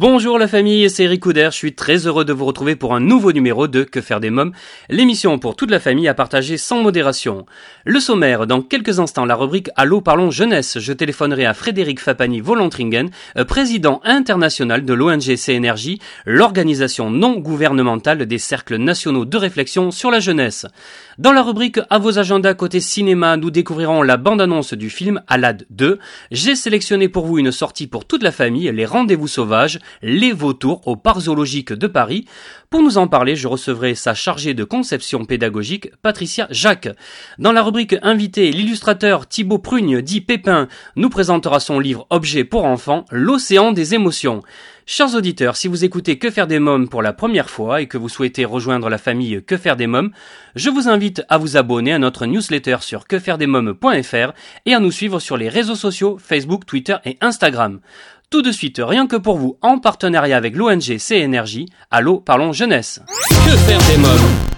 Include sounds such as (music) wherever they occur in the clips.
Bonjour la famille, c'est Eric Couder, je suis très heureux de vous retrouver pour un nouveau numéro de Que faire des mômes, l'émission pour toute la famille à partager sans modération. Le sommaire, dans quelques instants, la rubrique Allô parlons jeunesse, je téléphonerai à Frédéric Fapani Volantringen, euh, président international de l'ONG CNRJ, l'organisation non gouvernementale des cercles nationaux de réflexion sur la jeunesse. Dans la rubrique À vos agendas côté cinéma, nous découvrirons la bande-annonce du film Alad 2. J'ai sélectionné pour vous une sortie pour toute la famille, les rendez-vous sauvages, les vautours au parc zoologique de Paris. Pour nous en parler, je recevrai sa chargée de conception pédagogique, Patricia Jacques. Dans la rubrique Invité, l'illustrateur Thibaut Prugne, dit Pépin, nous présentera son livre Objet pour enfants, L'océan des émotions. Chers auditeurs, si vous écoutez Que faire des mômes pour la première fois et que vous souhaitez rejoindre la famille Que faire des mômes, je vous invite à vous abonner à notre newsletter sur quefairedesmômes.fr et à nous suivre sur les réseaux sociaux Facebook, Twitter et Instagram. Tout de suite, rien que pour vous, en partenariat avec l'ONG CNRJ, Allô, parlons jeunesse. Que faire des mômes?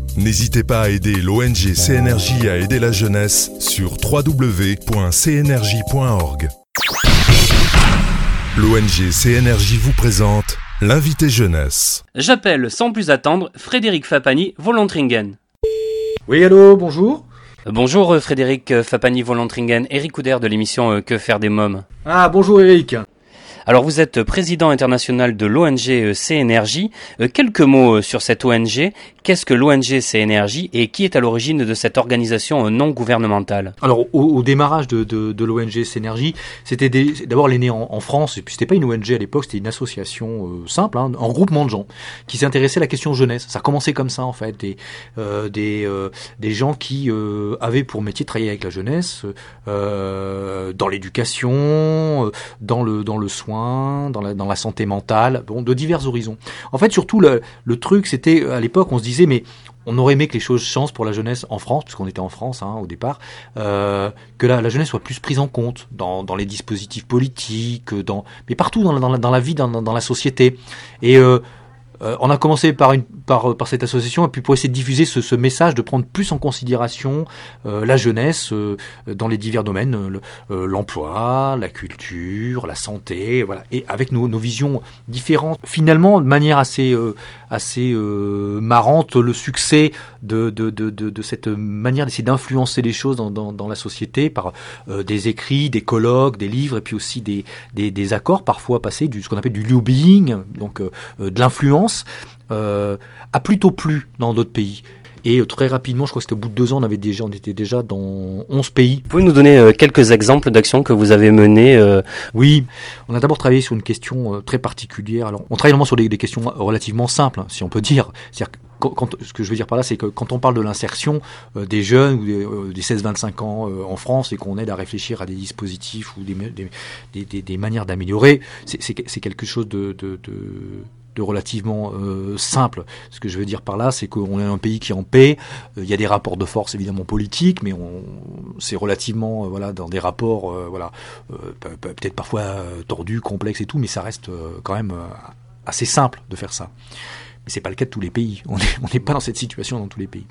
N'hésitez pas à aider l'ONG CNRJ à aider la jeunesse sur www.cnrj.org. L'ONG CNRJ vous présente l'invité jeunesse. J'appelle sans plus attendre Frédéric Fapani Volantringen. Oui, allô, bonjour. Bonjour euh, Frédéric Fapani Volantringen, Eric Couder de l'émission euh, Que faire des mômes? Ah, bonjour Eric. Alors vous êtes président international de l'ONG euh, CNRJ. Euh, Quelques mots euh, sur cette ONG. Qu'est-ce que l'ONG CNRJ et qui est à l'origine de cette organisation non gouvernementale? Alors, au, démarrage de, de, de l'ONG Synergie, c'était d'abord elle est en, France, et puis c'était pas une ONG à l'époque, c'était une association euh, simple, hein, un regroupement de gens qui s'intéressaient à la question jeunesse. Ça a commencé comme ça en fait, des, euh, euh, des gens qui avaient pour métier de travailler avec la jeunesse, dans l'éducation, dans le, dans le soin, dans la, dans la santé mentale, bon, de divers horizons. En fait, surtout, le, le truc, c'était à l'époque, on se mais on aurait aimé que les choses changent pour la jeunesse en France, puisqu'on était en France hein, au départ, euh, que la, jeunesse soit plus prise en compte dans, les dispositifs politiques, dans, mais partout dans la, vie, dans, la société. Et euh, euh, on a commencé par, une, par, cette association, et puis pour essayer de diffuser ce, message, de prendre plus en considération euh, la jeunesse euh, dans les divers domaines, euh, le- l'emploi, la culture, la santé, voilà, et avec nos, visions différentes. Finalement, de manière assez, assez marrante, le succès de, de, de, de, cette manière d'essayer d'influencer les choses dans, dans, dans la société par des écrits, des colloques, des livres, et puis aussi des, des, des accords parfois passés, du, ce qu'on appelle du lobbying, donc de l'influence, a plutôt plu dans d'autres pays. Et euh, très rapidement, je crois que c'était au bout de deux ans, on avait déjà, on était déjà dans 11 pays. Vous pouvez nous donner euh, quelques exemples d'actions que vous avez menées euh, Oui, on a d'abord travaillé sur une question euh, très particulière. Alors, on travaille vraiment sur des, des questions relativement simples, hein, si on peut dire. C'est-à-dire quand, quand- ce que je veux dire par là, c'est que quand on parle de l'insertion euh, des jeunes ou des, euh, des 16-25 ans euh, en France et qu'on aide à réfléchir à des dispositifs ou des, des, des- des- des manières d'améliorer, c'est- c'est c'est quelque chose de, de, de- de relativement euh, simple. Ce que je veux dire par là, c'est qu'on est un pays qui est en paix. Euh, Il y a des rapports de force évidemment politiques, mais c'est relativement euh, voilà dans des rapports voilà pe- pe- peut-être parfois tordus, complexes et tout, mais ça reste quand même assez simple de faire ça. Mais c'est pas le cas de tous les pays. On n'est pas dans cette situation dans tous les pays.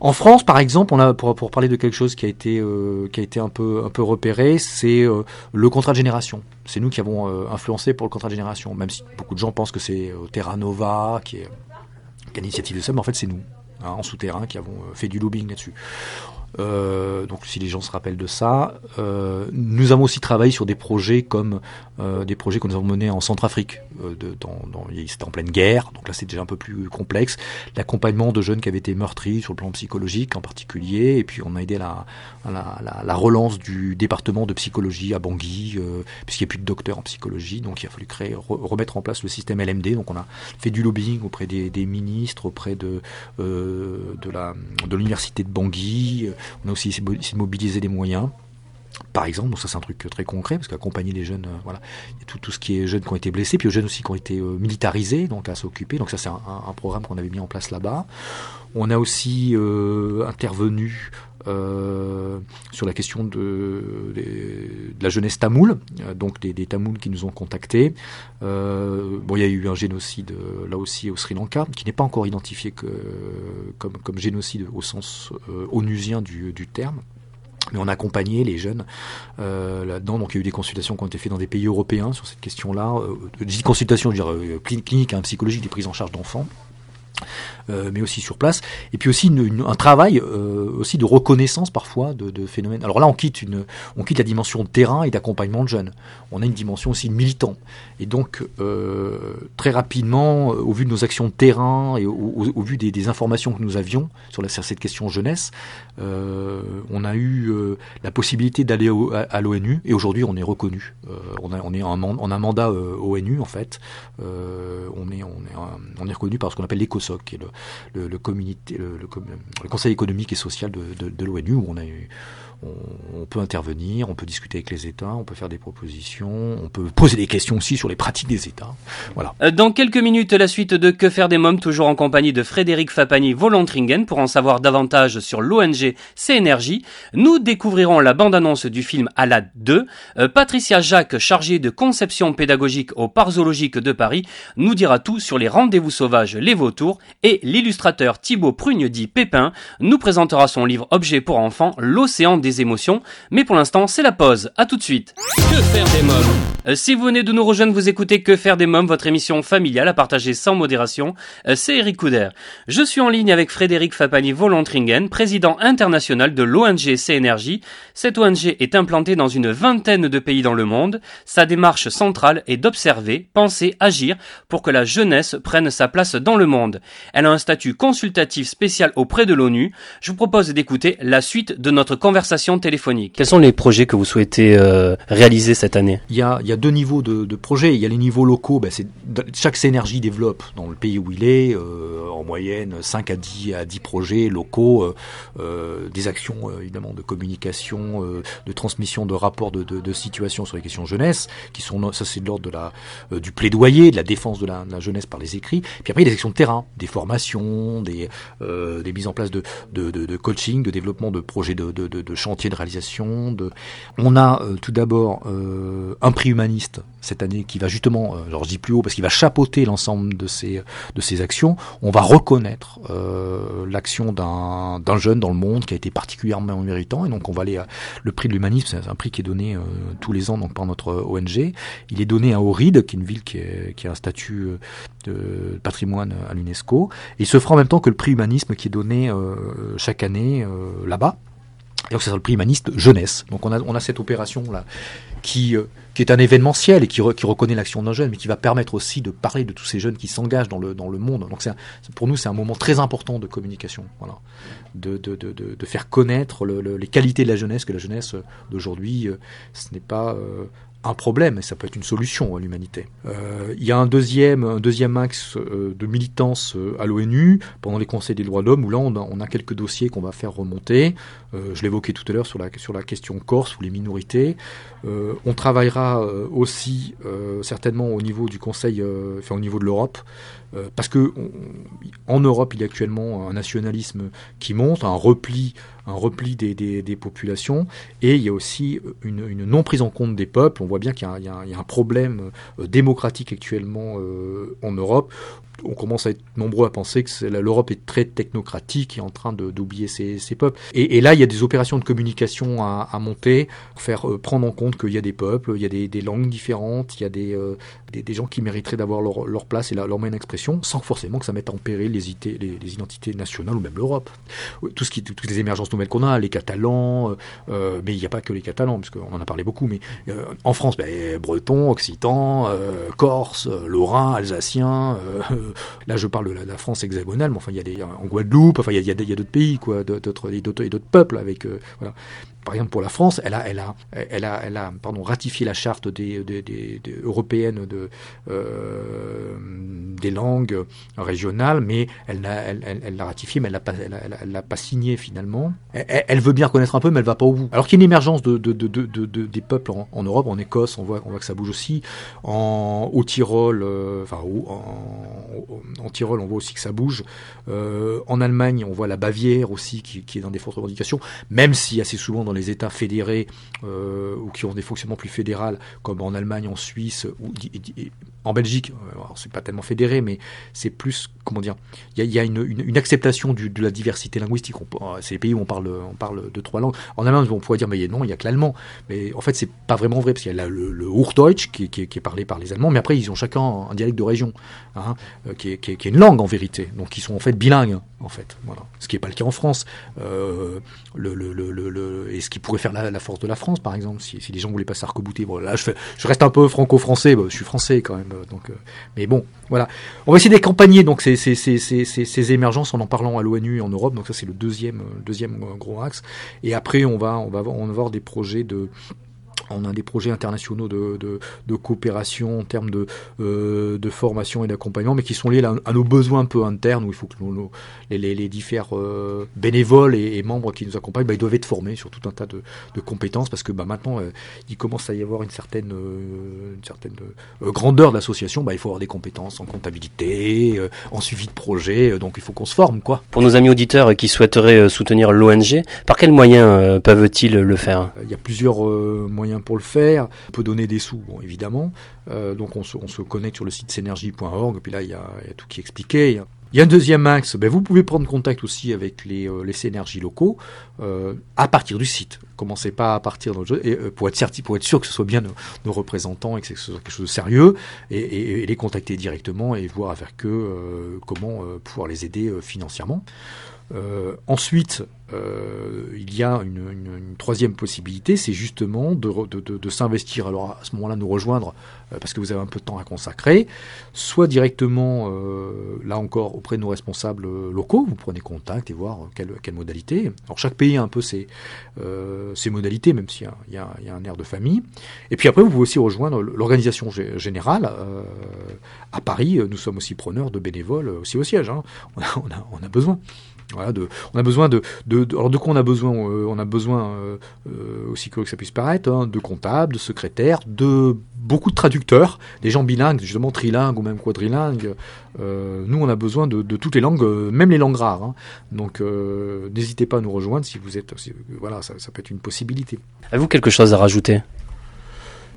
En France, par exemple, on a pour, pour parler de quelque chose qui a été euh, qui a été un peu un peu repéré, c'est euh, le contrat de génération. C'est nous qui avons euh, influencé pour le contrat de génération, même si beaucoup de gens pensent que c'est Terra Nova qui est, qui est l'initiative de ça, mais en fait c'est nous, hein, en souterrain, qui avons fait du lobbying là-dessus. Donc si les gens se rappellent de ça, nous avons aussi travaillé sur des projets comme des projets que nous avons menés en Centrafrique. Euh, c'était en pleine guerre, donc là c'est déjà un peu plus complexe. L'accompagnement de jeunes qui avaient été meurtris sur le plan psychologique en particulier, et puis on a aidé la, la, la, la relance du département de psychologie à Bangui, euh, puisqu'il n'y a plus de docteurs en psychologie, donc il a fallu créer, remettre en place le système LMD. Donc on a fait du lobbying auprès des, ministres, auprès de, euh, de, l'université de Bangui. On a aussi essayé de mobiliser des moyens par exemple, donc ça c'est un truc très concret parce qu'accompagner les jeunes, euh, voilà, il y a tout, ce qui est jeunes qui ont été blessés, puis les jeunes aussi qui ont été euh, militarisés, donc à s'occuper. Donc ça c'est un, programme qu'on avait mis en place là-bas. On a aussi euh, intervenu sur la question de, la jeunesse tamoule, donc des, Tamouls qui nous ont contactés. Bon, il y a eu un génocide là aussi au Sri Lanka, qui n'est pas encore identifié comme, génocide au sens onusien du terme. Mais on a accompagné les jeunes euh, là-dedans. Donc il y a eu des consultations qui ont été faites dans des pays européens sur cette question-là. Euh, dis consultations, je dire euh, clinique, hein, psychologique, des prises en charge d'enfants. Euh, mais aussi sur place. Et puis aussi une, une, un travail euh, aussi de reconnaissance parfois de, de, phénomènes. Alors là, on quitte une, on quitte la dimension de terrain et d'accompagnement de jeunes. On a une dimension aussi militant. Et donc euh, très rapidement, au vu de nos actions de terrain et au, au, au vu des, des, informations que nous avions sur, la, sur cette question jeunesse, euh, on a eu euh, la possibilité d'aller à, à l'ONU et aujourd'hui on est reconnu. on, a, on est en un mandat ONU en fait. on est on est on est reconnu par ce qu'on appelle l'ECOSOC, qui le, le, le, Conseil économique et social de, de, de l'ONU, où on a eu on, on, peut intervenir, on peut discuter avec les États, on peut faire des propositions, on peut poser des questions aussi sur les pratiques des États. Voilà. Dans quelques minutes, la suite de Que faire des mômes, toujours en compagnie de Frédéric Fapani Volontringen pour en savoir davantage sur l'ONG CNRJ. Nous découvrirons la bande-annonce du film Alad 2. Euh, Patricia Jacques, chargée de conception pédagogique au Parc zoologique de Paris, nous dira tout sur les rendez-vous sauvages, les vautours, et l'illustrateur Thibaut Prugne dit Pépin nous présentera son livre objet pour enfants, L'océan des émotions. Mais pour l'instant, c'est la pause. À tout de suite. Que faire des mômes? Euh, Si vous venez de nous rejoindre, vous écoutez Que faire des mômes, votre émission familiale à partager sans modération. Euh, c'est Eric Couder. Je suis en ligne avec Frédéric Fapani Volontringen, président international de l'ONG CNRJ. Cette ONG est implantée dans une vingtaine de pays dans le monde. Sa démarche centrale est d'observer, penser, agir pour que la jeunesse prenne sa place dans le monde. Elle a un statut consultatif spécial auprès de l'ONU. Je vous propose d'écouter la suite de notre conversation téléphonique. Quels sont les projets que vous souhaitez euh, réaliser cette année? Il y, a, il y, a, deux niveaux de, de, projets. Il y a les niveaux locaux. Ben chaque CNRJ développe dans le pays où il est, euh, en moyenne, 5 à 10, à 10 projets locaux, euh, euh des actions évidemment de communication, de transmission de rapports de, de, de, situation sur les questions jeunesse, qui sont, ça c'est de l'ordre de la, du plaidoyer, de la défense de la, de la, jeunesse par les écrits. Puis après, il y a des actions de terrain, des formations, des, des mises en place de, de, coaching, de développement de projets de, de, de, de chantier de réalisation. On a euh, tout d'abord euh, un prix humaniste cette année qui va justement, euh, alors je dis plus haut parce qu'il va chapeauter l'ensemble de ces actions. On va reconnaître l'action d'un jeune dans le monde qui a été particulièrement méritant et donc on va aller à, le prix de l'humanisme, c'est un prix qui est donné tous les ans par notre ONG. Il est donné à Ohrid, qui est une ville qui, a un statut de patrimoine à l'UNESCO. Il se fera en même temps que le prix humanisme qui est donné chaque année là-bas. Donc c'est le prix humaniste jeunesse. Donc on a, on a cette opération là qui, euh, qui est un événementiel et qui, qui reconnaît l'action d'un jeune, mais qui va permettre aussi de parler de tous ces jeunes qui s'engagent dans le, dans le monde. Donc pour nous c'est un moment très important de communication, voilà, de, de, de, de faire connaître le, le, les qualités de la jeunesse, que la jeunesse d'aujourd'hui, euh, ce n'est pas euh, un problème, et ça peut être une solution à l'humanité. Euh, il y a un deuxième, un deuxième axe euh, de militance euh, à l'ONU pendant les conseils des droits de l'homme, où là on on a, quelques dossiers qu'on va faire remonter. Euh, je l'évoquais tout à l'heure sur la, sur la question corse ou les minorités. Euh, on travaillera euh, aussi certainement au niveau du Conseil, enfin au niveau de l'Europe, parce que en Europe il y a actuellement un nationalisme qui monte, un repli un repli des, des, populations, et il y a aussi une, non prise en compte des peuples. On voit bien qu'il y, a un problème démocratique actuellement en Europe. On commence à être nombreux à penser que l'Europe est très technocratique et en train d'oublier ses, ses peuples. Et, là, il y a des opérations de communication à, à monter, faire euh, prendre en compte qu'il y a des peuples, il y a des, langues différentes, il y a des, euh, des, des gens qui mériteraient d'avoir leur, leur place et la- leur moyen d'expression, sans forcément que ça mette en péril les, ité- les, identités nationales ou même l'Europe. Tout ce qui, toutes les émergences nouvelles qu'on a, les Catalans, euh, mais il n'y a pas que les Catalans, parce qu'on en a parlé beaucoup, mais en France, ben, Breton, Occitan, Corse, Lorrain, Alsacien. Là, je parle de la, France hexagonale, mais enfin, il y a des en Guadeloupe, enfin, il y a, d'autres pays, quoi, d'autres et d'autres peuples avec, euh, voilà. Par exemple, pour la France, elle a, elle a, elle a, pardon, ratifié la charte de, euh, des langues régionales, mais elle l'a, ratifiée, mais elle l'a pas, signée finalement. Elle, veut bien reconnaître un peu, mais elle va pas au bout. Alors qu'il y a une émergence de, de, de, de, de- de- des peuples en, Europe, en Écosse, on voit, que ça bouge aussi. En, au Tyrol, euh, enfin, en, en Tyrol, on voit aussi que ça bouge. Euh, en Allemagne, on voit la Bavière aussi qui, est dans des fortes revendications, même si assez souvent dans les États fédérés euh, ou qui ont des fonctionnements plus fédérales, comme en Allemagne, en Suisse et- en Belgique, euh, c'est pas tellement fédéré, mais c'est plus comment dire, il y a, une, acceptation de la diversité linguistique. Euh, C'est les pays où on parle, on parle de trois langues. En Allemagne, on pourrait dire, mais non, il y a que l'allemand. Mais en fait, c'est pas vraiment vrai parce qu'il y a le, le Hochdeutsch qui, est- parlé par les Allemands, mais après ils ont chacun un dialecte de région, hein, euh, qui, est, une langue en vérité. Donc ils sont en fait bilingues, en fait. Voilà. Ce qui n'est pas le cas en France. Et ce qui pourrait faire la, force de la France, par exemple, si, les gens voulaient pas s'arc-bouter. Là, je, reste un peu franco-français. Bon, je suis français quand même. euh, Donc, euh, mais bon, voilà. On va essayer d'accompagner donc ces, ces, ces, ces, ces, ces émergences en en parlant à l'ONU en Europe. Donc ça, c'est le deuxième, euh, deuxième gros axe. Et après, on va, on va, on va avoir des projets de on a des projets internationaux de, de, de coopération en termes de, euh, de formation et d'accompagnement, mais qui sont liés à, à nos besoins un peu internes, où il faut que nos, nos- les, les, les différents euh, bénévoles et, et membres qui nous accompagnent, bah, ils doivent être formés sur tout un tas de, de compétences, parce que bah, maintenant, euh, il commence à y avoir une certaine, une certaine grandeur de l'association. Bah, il faut avoir des compétences en comptabilité, en suivi de projet, donc il faut qu'on se forme, quoi. Pour nos amis auditeurs qui souhaiteraient soutenir l'ONG, par quels moyens peuvent-ils le faire? Il y a plusieurs euh, pour le faire. On peut donner des sous, évidemment. Euh, donc on se, on se connecte sur le site synergie.org, puis là il y, a, tout qui est expliqué. Il y a, un deuxième axe, ben, vous pouvez prendre contact aussi avec les, euh, les synergies locaux euh, à partir du site. Commencez pas à partir euh, pour, être certi, pour être sûr que ce soit bien nos, représentants et que ce soit quelque chose de sérieux, et, les contacter directement et voir avec eux comment pouvoir les aider financièrement. Euh, ensuite, euh, il y a une, une- une troisième possibilité, c'est justement de, de, de- s'investir. Alors à ce moment-là, nous rejoindre euh, parce que vous avez un peu de temps à consacrer, soit directement, euh, là encore, auprès de nos responsables euh, locaux. Vous prenez contact et voir euh, quelle, quelle modalité. Alors chaque pays a un peu ses, ses modalités, même s'il y y, y a un air de famille. Et puis après, vous pouvez aussi rejoindre l'organisation gé- générale. à Paris, nous sommes aussi preneurs de bénévoles aussi au siège. hein. On, a, on a besoin. Voilà, on a besoin de, alors de quoi on a besoin euh, On a besoin euh, euh, aussi que ça puisse paraître, hein, de comptables, de secrétaires, de beaucoup de traducteurs, des gens bilingues, justement trilingues ou même quadrilingues. Nous, on a besoin de, toutes les langues, même les langues rares. hein. Donc, n'hésitez pas à nous rejoindre si vous êtes, voilà, ça, ça peut être une possibilité. Avez-vous quelque chose à rajouter?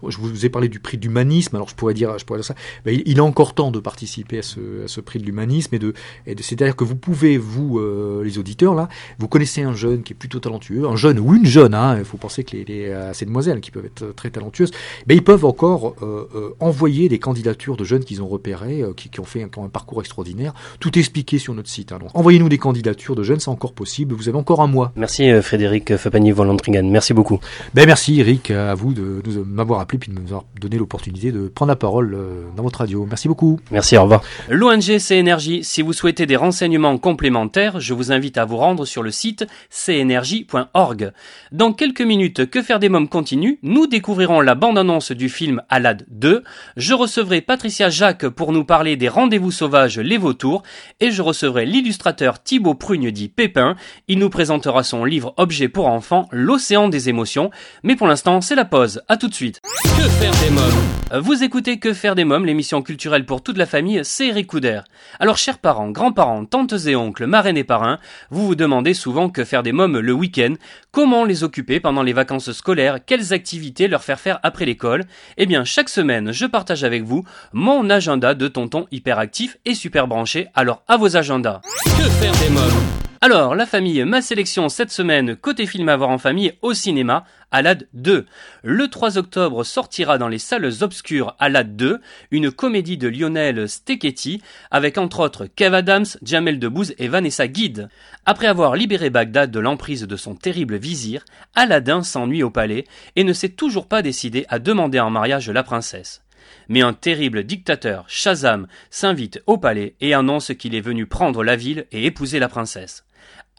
Je vous ai parlé du prix de l'humanisme, alors je pourrais dire, je pourrais dire ça. Ben, il, il est encore temps de participer à ce, à ce prix de l'humanisme et de, et de c'est-à-dire que vous pouvez, vous, euh, les auditeurs là, vous connaissez un jeune qui est plutôt talentueux, un jeune ou une jeune, hein, il faut penser que les, les euh, ces demoiselles qui peuvent être très talentueuses, ben ils peuvent encore euh, euh, envoyer des candidatures de jeunes qu'ils ont repérés, euh, qui, qui ont fait un, qui ont un parcours extraordinaire, tout expliqué sur notre site. hein. Envoyez-nous des candidatures de jeunes, c'est encore possible. Vous avez encore un mois. Merci euh, Frédéric Fepagny-Volantringen, merci beaucoup. Ben merci Eric, à vous de, de m'avoir appelé puis de nous avoir donné l'opportunité de prendre la parole euh, dans votre radio. Merci beaucoup. Merci, au revoir. L'ONG CNRJ, si vous souhaitez des renseignements complémentaires, je vous invite à vous rendre sur le site cnrj.org. Dans quelques minutes, Que faire des mômes continue, nous découvrirons la bande-annonce du film Alad 2, je recevrai Patricia Jacques pour nous parler des rendez-vous sauvages Les Vautours, et je recevrai l'illustrateur Thibaut Prugne dit Pépin, il nous présentera son livre objet pour enfants, L'océan des émotions, mais pour l'instant c'est la pause, à tout de suite. Que faire des mômes Vous écoutez Que faire des mômes, l'émission culturelle pour toute la famille, c'est Eric Couder. Alors chers parents, grands-parents, tantes et oncles, marraines et parrains, vous vous demandez souvent que faire des mômes le week-end, comment les occuper pendant les vacances scolaires, quelles activités leur faire faire après l'école? Eh bien chaque semaine, je partage avec vous mon agenda de tonton hyperactif et super branché, alors à vos agendas. Que faire des mômes Alors, la famille, ma sélection cette semaine, côté film à voir en famille au cinéma, Alad 2. Le 3 octobre sortira dans les salles obscures Alad 2, une comédie de Lionel Steketty, avec entre autres Kev Adams, Jamel Debbouze et Vanessa Guide. Après avoir libéré Bagdad de l'emprise de son terrible vizir, Aladdin s'ennuie au palais et ne s'est toujours pas décidé à demander en mariage la princesse. Mais un terrible dictateur, Shazam, s'invite au palais et annonce qu'il est venu prendre la ville et épouser la princesse.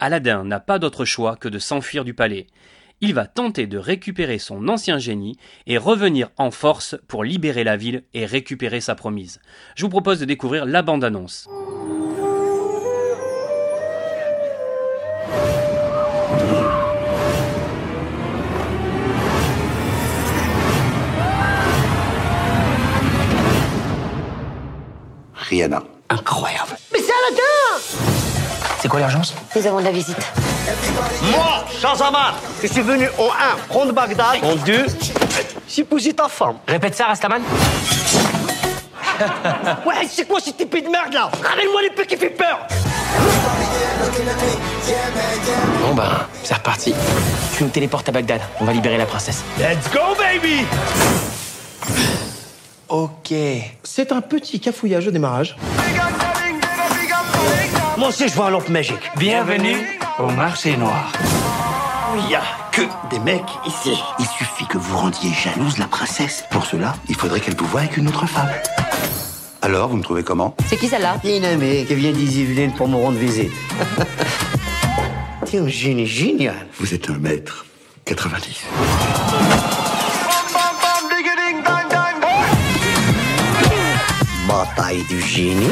Aladdin n'a pas d'autre choix que de s'enfuir du palais. Il va tenter de récupérer son ancien génie et revenir en force pour libérer la ville et récupérer sa promise. Je vous propose de découvrir la bande-annonce. Rihanna. Incroyable. Mais c'est Aladdin C'est quoi l'urgence Nous avons de la visite. Moi, Shazamar, je suis venu en 1 prendre Bagdad, en 2 j'épouser ta femme. Répète ça, Rastaman. (laughs) Ouais, c'est quoi cette épée de merde là? Ramène-moi l'épée qui fait peur Bon ben, c'est reparti. Tu nous téléportes à Bagdad. On va libérer la princesse. Let's go baby Ok. C'est un petit cafouillage au démarrage. Aussi je vois un lampe magique. Bienvenue au marché noir. Il n'y a que des mecs ici. Il suffit que vous rendiez jalouse la princesse. Pour cela, il faudrait qu'elle vous voie avec une autre femme. Alors, vous me trouvez comment? C'est qui celle-là? C'est une amie qui vient des Yvelines pour me rendre visite. (laughs) T'es un génie génial. Vous êtes un maître. 90. Bataille du génie.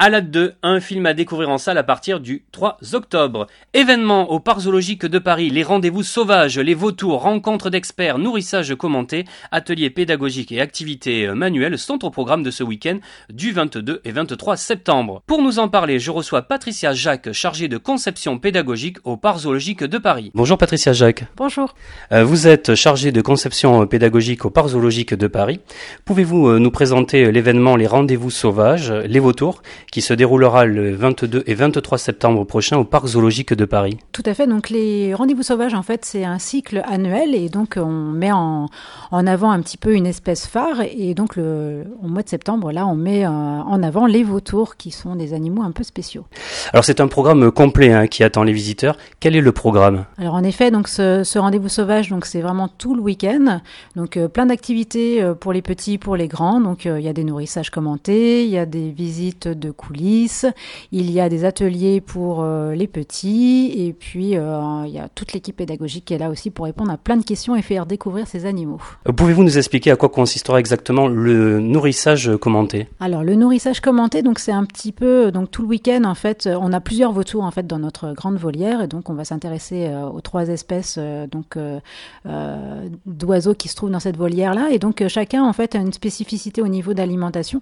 Alad 2, un film à découvrir en salle à partir du 3 octobre. Événement au Parc Zoologique de Paris, les rendez-vous sauvages, les vautours, rencontres d'experts, nourrissage commenté, ateliers pédagogiques et activités manuelles sont au programme de ce week-end du 22 et 23 septembre. Pour nous en parler, je reçois Patricia Jacques, chargée de conception pédagogique au Parc Zoologique de Paris. Bonjour Patricia Jacques. Bonjour. Euh, vous êtes chargée de conception pédagogique au Parc Zoologique de Paris. Pouvez-vous euh, nous présenter l'événement Les Rendez-vous Sauvages, les vautours, qui se déroulera le 22 et 23 septembre prochain au Parc Zoologique de Paris Tout à fait. Donc les rendez-vous sauvages, en fait, c'est un cycle annuel et donc on met en, en avant un petit peu une espèce phare et donc le, au mois de septembre, là, on met euh, en avant les vautours qui sont des animaux un peu spéciaux. Alors c'est un programme complet hein, qui attend les visiteurs. Quel est le programme? Alors en effet, donc ce, ce rendez-vous sauvage, donc c'est vraiment tout le week-end. Donc euh, plein d'activités euh, pour les petits, pour les grands. Donc euh, il y a des nourrissages commentés, il y a des visites de coulisses, il y a des ateliers pour euh, les petits. Et puis euh, il y a toute l'équipe pédagogique qui est là aussi pour répondre à plein de questions et faire découvrir ces animaux. Pouvez-vous nous expliquer à quoi consistera exactement le nourrissage commenté? Alors le nourrissage commenté, donc c'est un petit peu donc tout le week-end en fait, on a plusieurs vautours en fait dans notre grande volière. Et donc on va s'intéresser euh, aux trois espèces euh, donc euh, euh, d'oiseaux qui se trouvent dans cette volière là et donc chacun en fait a une spécificité au niveau d'alimentation.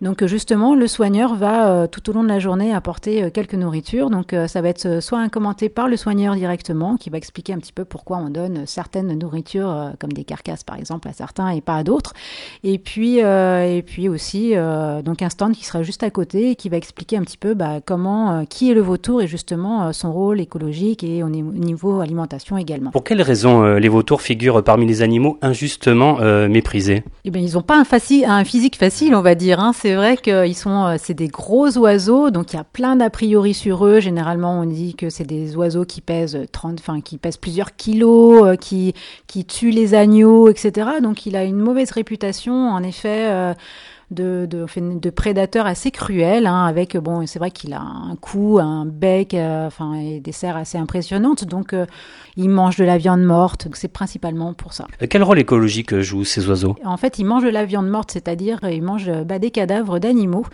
Donc justement le soigneur va euh, tout au long de la journée apporter euh, quelques nourritures. Donc euh, ça va être soit un commenté par le soigneur directement qui va expliquer un petit peu pourquoi on donne certaines nourritures comme des carcasses par exemple à certains et pas à d'autres. Et puis et puis aussi donc un stand qui sera juste à côté et qui va expliquer un petit peu bah, comment qui est le vautour et justement son rôle écologique et au ni- au niveau alimentation également. Pour quelles raisons les vautours figurent parmi les animaux injustement méprisés? Eh bien, ils n'ont pas un, faci- un physique facile, on va dire. hein. C'est vrai qu'ils sont, c'est des gros oiseaux, donc il y a plein d'a priori sur eux. Généralement, on dit que c'est des oiseaux qui pèsent 30, enfin qui pèsent plusieurs kilos, euh, qui qui tuent les agneaux, etc. Donc, il a une mauvaise réputation, en effet. euh, de, de, de prédateur assez cruel, hein, avec bon, c'est vrai qu'il a un cou, un bec, euh, enfin et des serres assez impressionnantes. Donc, euh, il mange de la viande morte. Donc, c'est principalement pour ça. Quel rôle écologique jouent ces oiseaux? En fait, ils mangent de la viande morte, c'est-à-dire ils mangent bah, des cadavres d'animaux.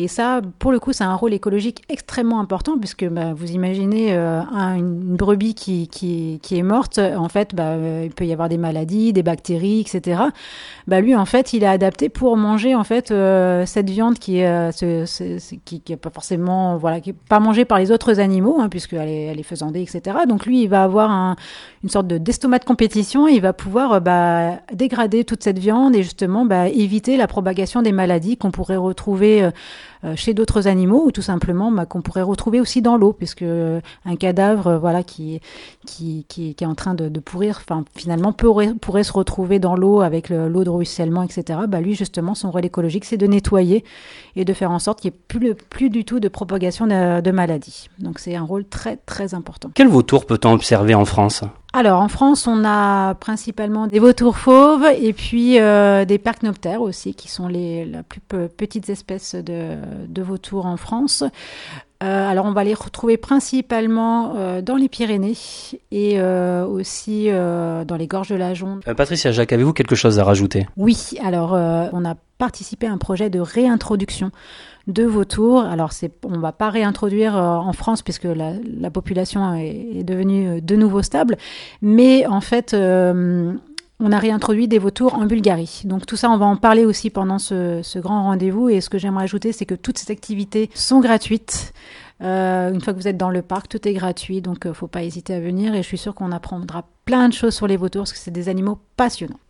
Et ça, pour le coup, c'est un rôle écologique extrêmement important puisque bah, vous imaginez euh, une brebis qui, qui, est morte, en fait, bah, euh, il peut y avoir des maladies, des bactéries, etc. Bah, lui, en fait, il est adapté pour manger en fait euh, cette viande qui est, qui, pas forcément, voilà, qui est pas mangée par les autres animaux, hein, puisqu'elle est, elle est faisandée, etc. Donc lui, il va avoir un, une sorte de d'estomac de compétition. Et il va pouvoir bah, dégrader toute cette viande et justement bah, éviter la propagation des maladies qu'on pourrait retrouver chez d'autres animaux ou tout simplement bah, qu'on pourrait retrouver aussi dans l'eau, puisque euh, un cadavre euh, voilà, qui, qui, qui, est en train de, pourrir, finalement pourrait, pourrait se retrouver dans l'eau avec l'eau de ruissellement, etc. Bah, lui, justement, son rôle écologique, c'est de nettoyer et de faire en sorte qu'il n'y ait plus, plus du tout de propagation de, de maladies. Donc c'est un rôle très très important. Quel vautour peut-on observer en France? Alors en France, on a principalement des vautours fauves et puis euh, des percnoptères aussi, qui sont les la plus petites espèces de, de vautours en France. Euh, alors on va les retrouver principalement euh, dans les Pyrénées et euh, aussi dans les gorges de la Jonde. Patricia Jacques, avez-vous quelque chose à rajouter? Oui, alors on a participé à un projet de réintroduction de vautours. Alors, on va pas réintroduire euh, en France puisque la, la population est, devenue de nouveau stable, mais en fait, euh, on a réintroduit des vautours en Bulgarie. Donc tout ça, on va en parler aussi pendant ce, grand rendez-vous. Et ce que j'aimerais ajouter, c'est que toutes ces activités sont gratuites. Euh, une fois que vous êtes dans le parc, tout est gratuit, donc euh, faut pas hésiter à venir. Et je suis sûre qu'on apprendra plein de choses sur les vautours parce que c'est des animaux passionnants.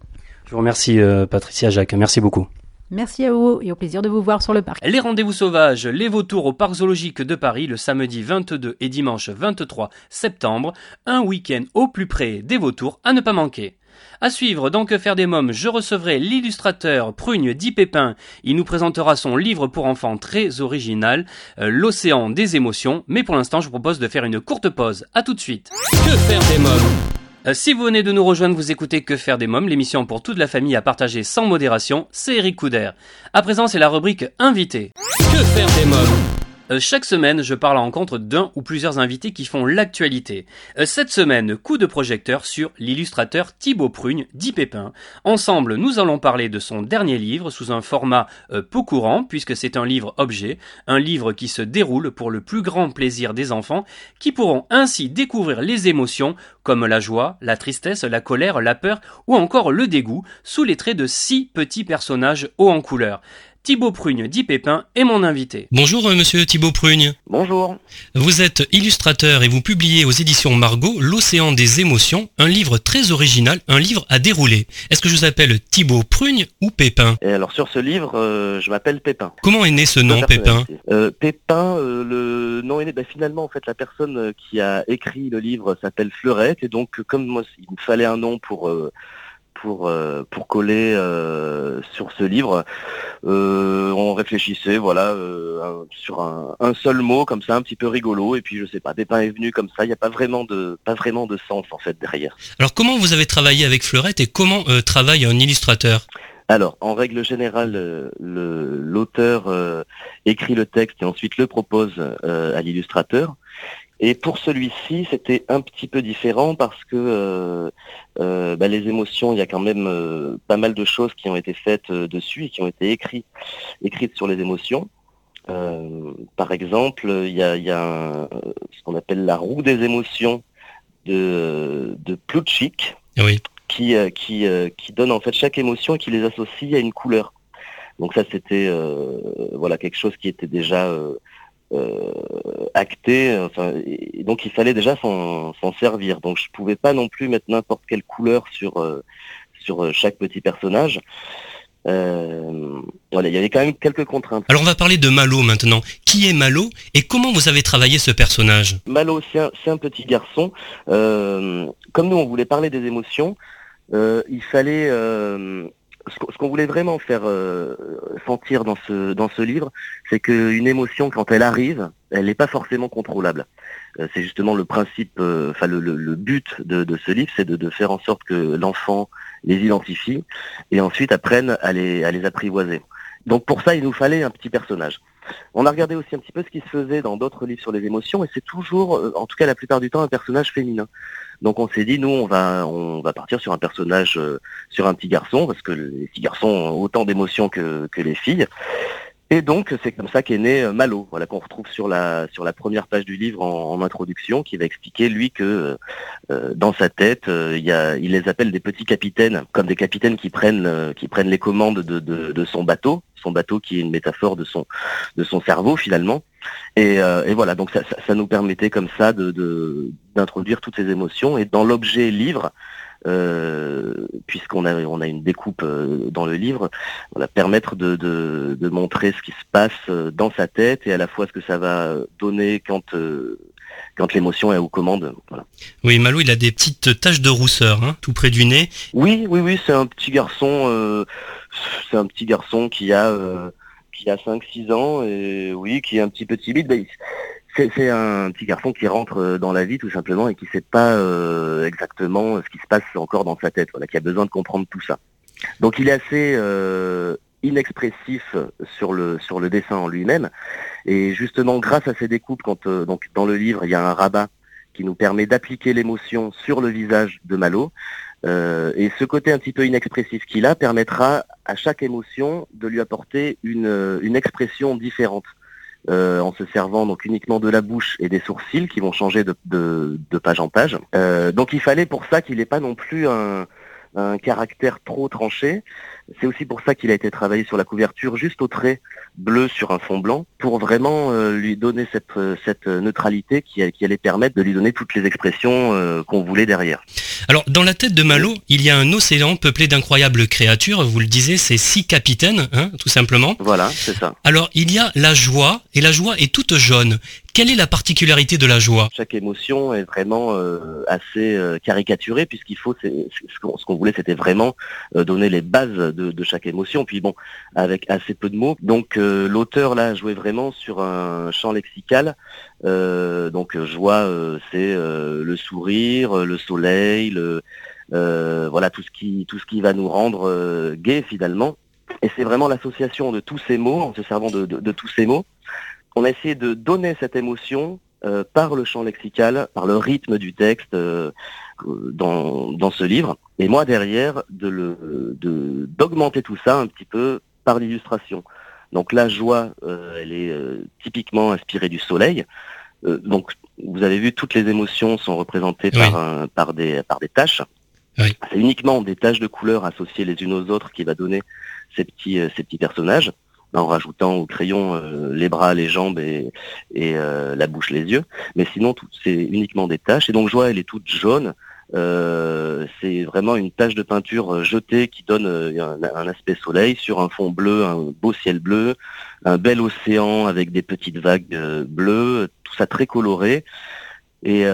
Je vous remercie, euh, Patricia Jacques. Merci beaucoup. Merci à vous et au plaisir de vous voir sur le parc. Les rendez-vous sauvages, les vautours au parc zoologique de Paris le samedi 22 et dimanche 23 septembre. Un week-end au plus près des vautours à ne pas manquer. À suivre dans Que faire des mômes, je recevrai l'illustrateur Prugne Di Pépin. Il nous présentera son livre pour enfants très original, euh, L'océan des émotions. Mais pour l'instant, je vous propose de faire une courte pause. À tout de suite. Que faire des mômes? Si vous venez de nous rejoindre, vous écoutez Que faire des mômes, l'émission pour toute la famille à partager sans modération, c'est Eric Couder. À présent, c'est la rubrique Invité. Que faire des mômes? Euh, chaque semaine, je parle à rencontre d'un ou plusieurs invités qui font l'actualité. Euh, cette semaine, coup de projecteur sur l'illustrateur Thibaut Prugne, dit Pépin. Ensemble, nous allons parler de son dernier livre sous un format euh, peu courant, puisque c'est un livre objet, un livre qui se déroule pour le plus grand plaisir des enfants, qui pourront ainsi découvrir les émotions comme la joie, la tristesse, la colère, la peur ou encore le dégoût, sous les traits de six petits personnages hauts en couleur. Thibaut Prugne, dit Pépin, est mon invité. Bonjour euh, monsieur Thibaut Prugne. Bonjour. Vous êtes illustrateur et vous publiez aux éditions Margot L'océan des émotions, un livre très original, un livre à dérouler. Est-ce que je vous appelle Thibaut Prugne ou Pépin? Et Alors sur ce livre, euh, je m'appelle Pépin. Comment est né ce nom Pépin? euh, Pépin, euh, le nom est né, bah, finalement en fait la personne qui a écrit le livre s'appelle Fleurette et donc comme moi il me fallait un nom pour pour euh, pour coller euh, sur ce livre. Euh, on réfléchissait, voilà, euh, sur un, un, seul mot comme ça, un petit peu rigolo. Et puis je sais pas, Pépin est venu comme ça. Il n'y a pas vraiment de pas vraiment de sens en fait derrière. Alors comment vous avez travaillé avec Fleurette et comment euh, travaille un illustrateur? Alors, en règle générale, l'auteur euh, écrit le texte et ensuite le propose euh, à l'illustrateur. Et pour celui-ci, c'était un petit peu différent parce que euh, euh, bah, les émotions, il y a quand même euh, pas mal de choses qui ont été faites euh, dessus et qui ont été écrites, écrites sur les émotions. Euh, par exemple, il y a, il y a un, ce qu'on appelle la roue des émotions de, de Plutchik, oui. qui, qui, qui donne en fait chaque émotion et qui les associe à une couleur. Donc ça, c'était voilà quelque chose qui était déjà euh, acté. Enfin, et donc il fallait déjà s'en servir. Donc je pouvais pas non plus mettre n'importe quelle couleur sur euh, sur chaque petit personnage. Euh, voilà, il y avait quand même quelques contraintes. Alors on va parler de Malo maintenant. Qui est Malo et comment vous avez travaillé ce personnage? Malo, c'est un, un, petit garçon. Euh, comme nous, on voulait parler des émotions, euh, il fallait euh, ce qu'on voulait vraiment faire euh, sentir dans ce dans ce livre, c'est qu'une émotion, quand elle arrive, elle n'est pas forcément contrôlable. Euh, c'est justement le principe, euh, enfin le, le, le, but de, de ce livre, c'est de, de, faire en sorte que l'enfant les identifie et ensuite apprenne à les à les apprivoiser. Donc pour ça, il nous fallait un petit personnage. On a regardé aussi un petit peu ce qui se faisait dans d'autres livres sur les émotions et c'est toujours, en tout cas la plupart du temps, un personnage féminin. Donc on s'est dit, nous, on va, on va partir sur un personnage, euh, sur un petit garçon, parce que les petits garçons ont autant d'émotions que, que les filles. Et donc c'est comme ça qu'est né euh, Malo, voilà qu'on retrouve sur la sur la première page du livre en, en introduction, qui va expliquer lui que euh, dans sa tête euh, il y a, il les appelle des petits capitaines, comme des capitaines qui prennent euh, qui prennent les commandes de, de, de son bateau, son bateau qui est une métaphore de son de son cerveau finalement. Et, euh, et voilà, donc ça, ça, nous permettait comme ça de de- d'introduire toutes ces émotions. Et dans l'objet livre, euh, puisqu'on a on a une découpe euh, dans le livre, voilà, permettre de, de, de montrer ce qui se passe euh, dans sa tête et à la fois ce que ça va donner quand euh, quand l'émotion est aux commandes. Voilà. Oui, Malo, il a des petites taches de rousseur, hein, tout près du nez. Oui, oui, oui, c'est un petit garçon. euh, c'est un petit garçon qui a euh, qui a 5-6 ans et oui, qui est un petit peu timide. mais il- c'est, un petit garçon qui rentre euh, dans la vie tout simplement et qui sait pas euh, exactement ce qui se passe encore dans sa tête. Voilà, qui a besoin de comprendre tout ça. Donc il est assez euh, inexpressif sur le dessin en lui-même et justement grâce à ces découpes, quand euh, donc dans le livre il y a un rabat qui nous permet d'appliquer l'émotion sur le visage de Malo. Euh, et ce côté un petit peu inexpressif qu'il a permettra à chaque émotion de lui apporter euh, une expression différente. Euh, en se servant donc uniquement de la bouche et des sourcils qui vont changer de, page en page. Euh, donc il fallait pour ça qu'il n'ait pas non plus un caractère trop tranché. C'est aussi pour ça qu'il a été travaillé sur la couverture juste au trait bleu sur un fond blanc pour vraiment euh, lui donner cette, euh, cette neutralité qui, qui allait permettre de lui donner toutes les expressions euh, qu'on voulait derrière. Alors, dans la tête de Malo, il y a un océan peuplé d'incroyables créatures. Vous le disiez, c'est six capitaines, hein, tout simplement. Voilà, c'est ça. Alors, il y a la joie, et la joie est toute jaune. Quelle est la particularité de la joie Chaque émotion est vraiment euh, assez euh, caricaturée puisqu'il faut, ce qu'on voulait, c'était vraiment euh, donner les bases de, chaque émotion. Puis bon, avec assez peu de mots. Donc l'auteur là jouait vraiment sur un champ lexical. Donc joie, c'est le sourire, le soleil, le voilà tout ce qui tout ce qui va nous rendre gai finalement. Et c'est vraiment l'association de tous ces mots, en se servant de tous ces mots, on a essayé de donner cette émotion euh, par le champ lexical, par le rythme du texte euh, dans, dans ce livre. Et moi derrière, de le de d'augmenter tout ça un petit peu par l'illustration. Donc la joie, euh, elle est euh, typiquement inspirée du soleil. Euh, donc vous avez vu, toutes les émotions sont représentées par un- par des par des taches. C'est uniquement des taches de couleurs associées les unes aux autres qui va donner ces petits ces petits personnages en rajoutant au crayon euh, les bras, les jambes et, euh, la bouche, les yeux. Mais sinon, c'est uniquement des taches. Et donc, Joie, elle est toute jaune. Euh, c'est vraiment une tache de peinture jetée qui donne un, aspect soleil sur un fond bleu, un beau ciel bleu, un bel océan avec des petites vagues bleues, tout ça très coloré. Et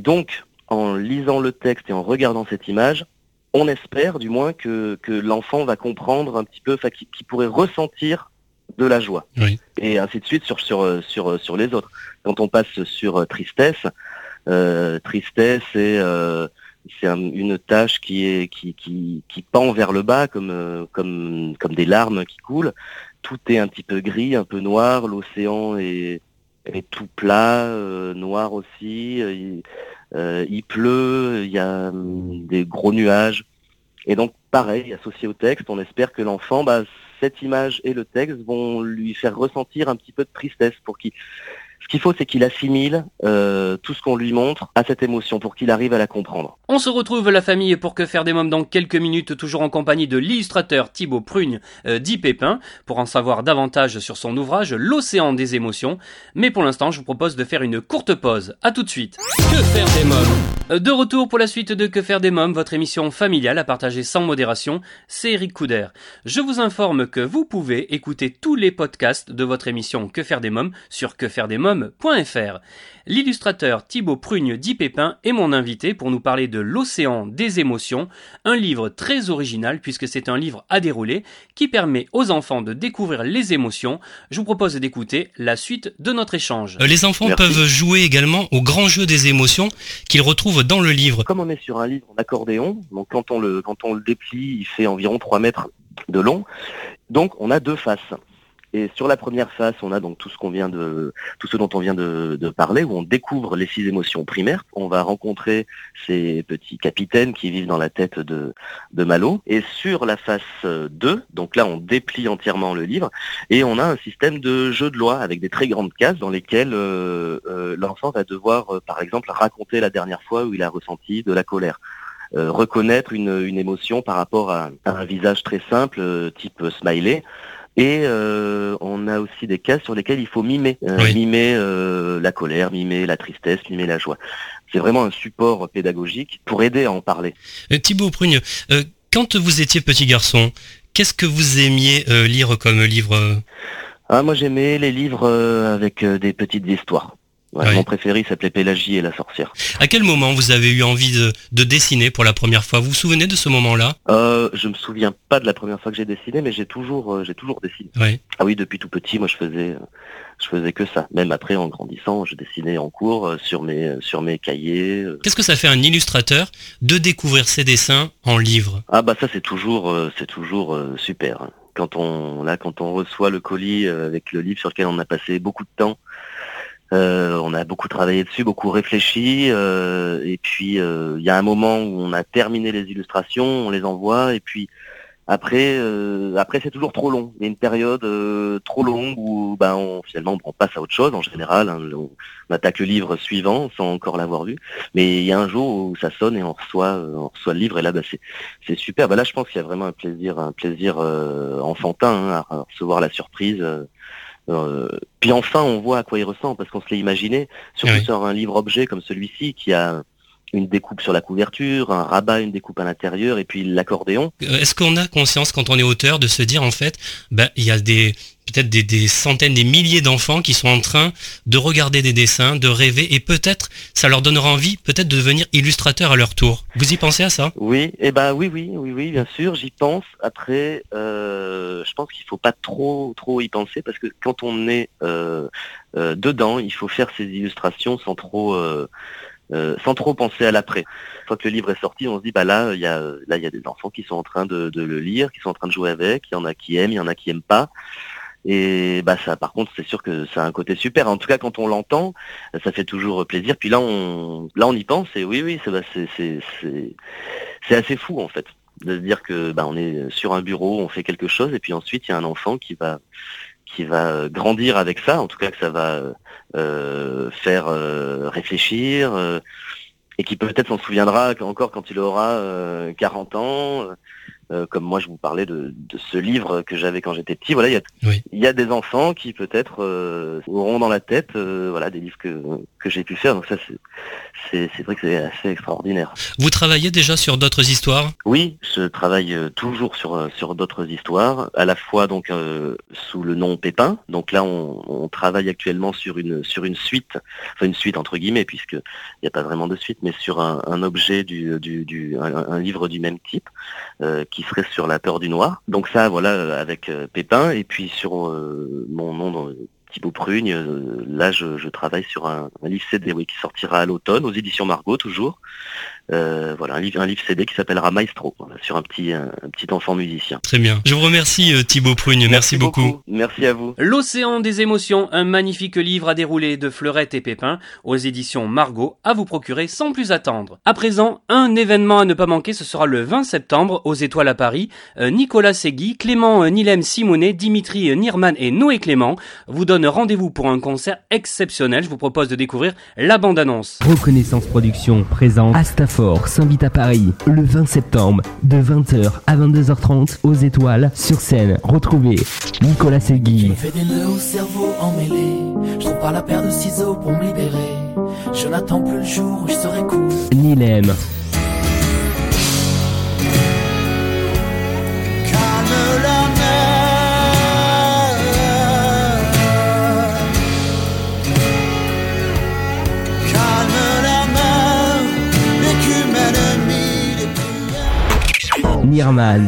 donc, en lisant le texte et en regardant cette image, on espère du moins que, que l'enfant va comprendre un petit peu, enfin, qu'il pourrait ressentir de la joie. Et ainsi de suite sur, sur, sur, sur les autres. Quand on passe sur euh, tristesse, euh, tristesse, c'est euh, c'est un- une tâche qui est qui, qui, qui pend vers le bas comme, comme, comme des larmes qui coulent. Tout est un petit peu gris, un peu noir. L'océan est, est tout plat, euh, noir aussi. Euh, Il, euh, pleut, il y a hum, des gros nuages. Et donc, pareil, associé au texte, on espère que l'enfant, bah, cette image et le texte vont lui faire ressentir un petit peu de tristesse pour qu'il ce qu'il faut, c'est qu'il assimile euh, tout ce qu'on lui montre à cette émotion pour qu'il arrive à la comprendre. On se retrouve la famille pour que faire des mômes dans quelques minutes, toujours en compagnie de l'illustrateur Thibaut Prugne, euh, dit Pépin, pour en savoir davantage sur son ouvrage L'océan des émotions. Mais pour l'instant, je vous propose de faire une courte pause. À tout de suite. Que faire des mômes? Euh, De retour pour la suite de Que faire des mômes, votre émission familiale à partager sans modération, c'est Eric Couder. Je vous informe que vous pouvez écouter tous les podcasts de votre émission Que faire des mômes sur L'illustrateur Thibaut Prugne dit Pépin est mon invité pour nous parler de L'océan des émotions, un livre très original puisque c'est un livre à dérouler qui permet aux enfants de découvrir les émotions. Je vous propose d'écouter la suite de notre échange. Euh, Les enfants peuvent jouer également au grand jeu des émotions qu'ils retrouvent dans le livre. Comme on est sur un livre en accordéon, donc quand on le, quand on le déplie, il fait environ 3 mètres de long. Donc on a deux faces. Et sur la première face, on a donc tout ce qu'on vient de, tout ce dont on vient de, parler, où on découvre les six émotions primaires. On va rencontrer ces petits capitaines qui vivent dans la tête de, de Malo. Et sur la face 2, donc là, on déplie entièrement le livre et on a un système de jeu de loi avec des très grandes cases dans lesquelles euh, euh, l'enfant va devoir, euh, par exemple, raconter la dernière fois où il a ressenti de la colère. Reconnaître une, émotion par rapport à, un visage très simple, type smiley. Et euh, on a aussi des cases sur lesquelles il faut mimer, euh, Oui. mimer euh, la colère, mimer la tristesse, mimer la joie. C'est vraiment un support pédagogique pour aider à en parler. Thibaut Prugne, euh, quand vous étiez petit garçon, qu'est-ce que vous aimiez euh, lire comme livre? Ah, moi j'aimais les livres euh, avec des petites histoires. Ouais. Mon préféré s'appelait Pélagie et la sorcière. À quel moment vous avez eu envie de, de dessiner pour la première fois? Vous vous souvenez de ce moment-là? Euh, je me souviens pas de la première fois que j'ai dessiné, mais j'ai toujours, euh, j'ai toujours dessiné. Ah oui, depuis tout petit, moi je faisais, je faisais que ça. Même après, en grandissant, je dessinais en cours euh, sur mes, euh, sur mes cahiers. Qu'est-ce que ça fait un illustrateur de découvrir ses dessins en livre? Ah bah ça c'est toujours, c'est toujours super. hein. Quand on, là, quand on reçoit le colis avec le livre sur lequel on a passé beaucoup de temps. Euh, on a beaucoup travaillé dessus, beaucoup réfléchi, euh, et puis euh, il y a un moment où on a terminé les illustrations, on les envoie, et puis après, après c'est toujours trop long. Il y a une période trop longue où ben, on, finalement on passe à autre chose en général. hein. on, attaque le livre suivant sans encore l'avoir vu. Mais il y a un jour où ça sonne et on reçoit, on reçoit le livre et là bah, c'est, super. Bah, là je pense qu'il y a vraiment un plaisir, un plaisir enfantin hein, à recevoir la surprise. Euh, puis enfin on voit à quoi il ressemble parce qu'on se l'est imaginé. Surtout Oui. sur un livre objet comme celui-ci qui a une découpe sur la couverture, un rabat, une découpe à l'intérieur et puis l'accordéon. Euh, Est-ce qu'on a conscience quand on est auteur de se dire en fait, ben, il y a des peut-être des, des centaines, des milliers d'enfants qui sont en train de regarder des dessins, de rêver et peut-être ça leur donnera envie peut-être de devenir illustrateurs à leur tour. Vous y pensez à ça? Oui, et ben oui, oui, oui, oui, bien sûr, j'y pense. Après, euh, je pense qu'il faut pas trop, trop y penser parce que quand on est euh, euh, dedans, il faut faire ses illustrations sans trop, euh, sans trop penser à l'après. Une fois que le livre est sorti, on se dit bah là, il y a, là, il y a des enfants qui sont en train de, de le lire, qui sont en train de jouer avec. Il y en a qui aiment, il y en a qui aiment pas. Et bah ça, par contre, c'est sûr que ça a un côté super. En tout cas, quand on l'entend, ça fait toujours plaisir. Puis là, on, là, on y pense. Et oui, oui, c'est, bah, c'est assez fou en fait de se dire que bah, on est sur un bureau, on fait quelque chose, et puis ensuite il y a un enfant qui va qui va euh, grandir avec ça. En tout cas, que ça va euh, faire euh, réfléchir. euh, et qui peut-être s'en souviendra encore quand il aura euh, 40 ans, euh, comme moi je vous parlais de, de ce livre que j'avais quand j'étais petit. Voilà, il y a, Oui. il y a des enfants qui peut-être euh, auront dans la tête euh, voilà des livres que, que j'ai pu faire. Donc ça c'est vrai que c'est assez extraordinaire. Vous travaillez déjà sur d'autres histoires? Oui, je travaille toujours sur sur d'autres histoires, à la fois donc sous le nom Pépin. Donc là, on, on travaille actuellement sur une sur une suite, enfin une suite entre guillemets, puisque il n'y a pas vraiment de suite, mais sur un, un objet du du, du un, un livre du même type euh, serait sur la peur du noir. Donc ça, voilà, euh, avec euh, Pépin, et puis sur euh, mon nom. Thibaut Prugne, là je, travaille sur un, un livre CD qui sortira à l'automne aux éditions Margot toujours. Euh, voilà, un livre, un livre CD qui s'appellera Maestro, voilà, sur un petit, un, un petit enfant musicien. Très bien. Je vous remercie euh, Thibaut Prugne, merci, beaucoup. Merci à vous. L'océan des émotions, un magnifique livre à dérouler de Fleurette et Pépin aux éditions Margot à vous procurer sans plus attendre. À présent, un événement à ne pas manquer, ce sera le 20 septembre aux Étoiles à Paris. Euh, Nicolas Segui, Clément Nilem Simonet, Dimitri Nirman et Noé Clément vous donnent rendez-vous pour un concert exceptionnel. Je vous propose de découvrir la bande-annonce. Reconnaissance Production présente S'invite à Paris le 20 septembre de 20h à 22h30 aux étoiles sur scène. Retrouvez Nicolas Segui, Fais des nœuds au cerveau emmêlés. Je trouve pas la paire de ciseaux pour me libérer. Je n'attends plus le jour où je serai cool. Nilem, Animal.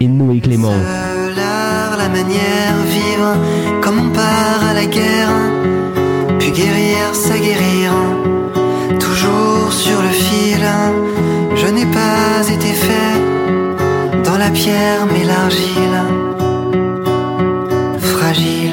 et Noé Clément. Seul la manière, vivre comme on part à la guerre, puis guérir, s'aguerrir, toujours sur le fil. Je n'ai pas été fait dans la pierre, mais l'argile, fragile.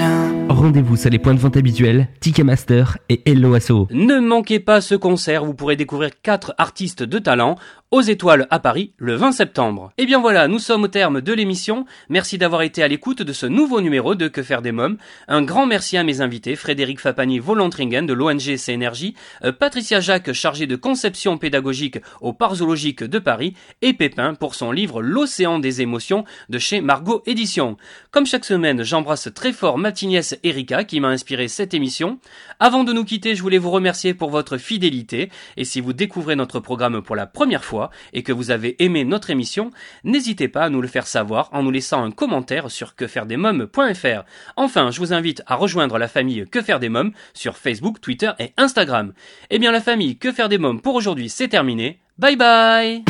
Rendez-vous sur les points de vente habituels, Ticketmaster et Hello Asso. Ne manquez pas ce concert, vous pourrez découvrir quatre artistes de talent aux étoiles à Paris le 20 septembre. Et bien voilà, nous sommes au terme de l'émission. Merci d'avoir été à l'écoute de ce nouveau numéro de Que faire des mômes. Un grand merci à mes invités, Frédéric Fapani Volantringen de l'ONG CNRJ, euh, Patricia Jacques chargée de conception pédagogique au Parc zoologique de Paris et Pépin pour son livre L'océan des émotions de chez Margot Éditions. Comme chaque semaine, j'embrasse très fort ma nièce Qui m'a inspiré cette émission. Avant de nous quitter, je voulais vous remercier pour votre fidélité et si vous découvrez notre programme pour la première fois, et que vous avez aimé notre émission, n'hésitez pas à nous le faire savoir en nous laissant un commentaire sur quefairedesmoms.fr. Enfin, je vous invite à rejoindre la famille Que faire des mômes sur Facebook, Twitter et Instagram. Eh bien la famille Que faire des mômes pour aujourd'hui, c'est terminé. Bye bye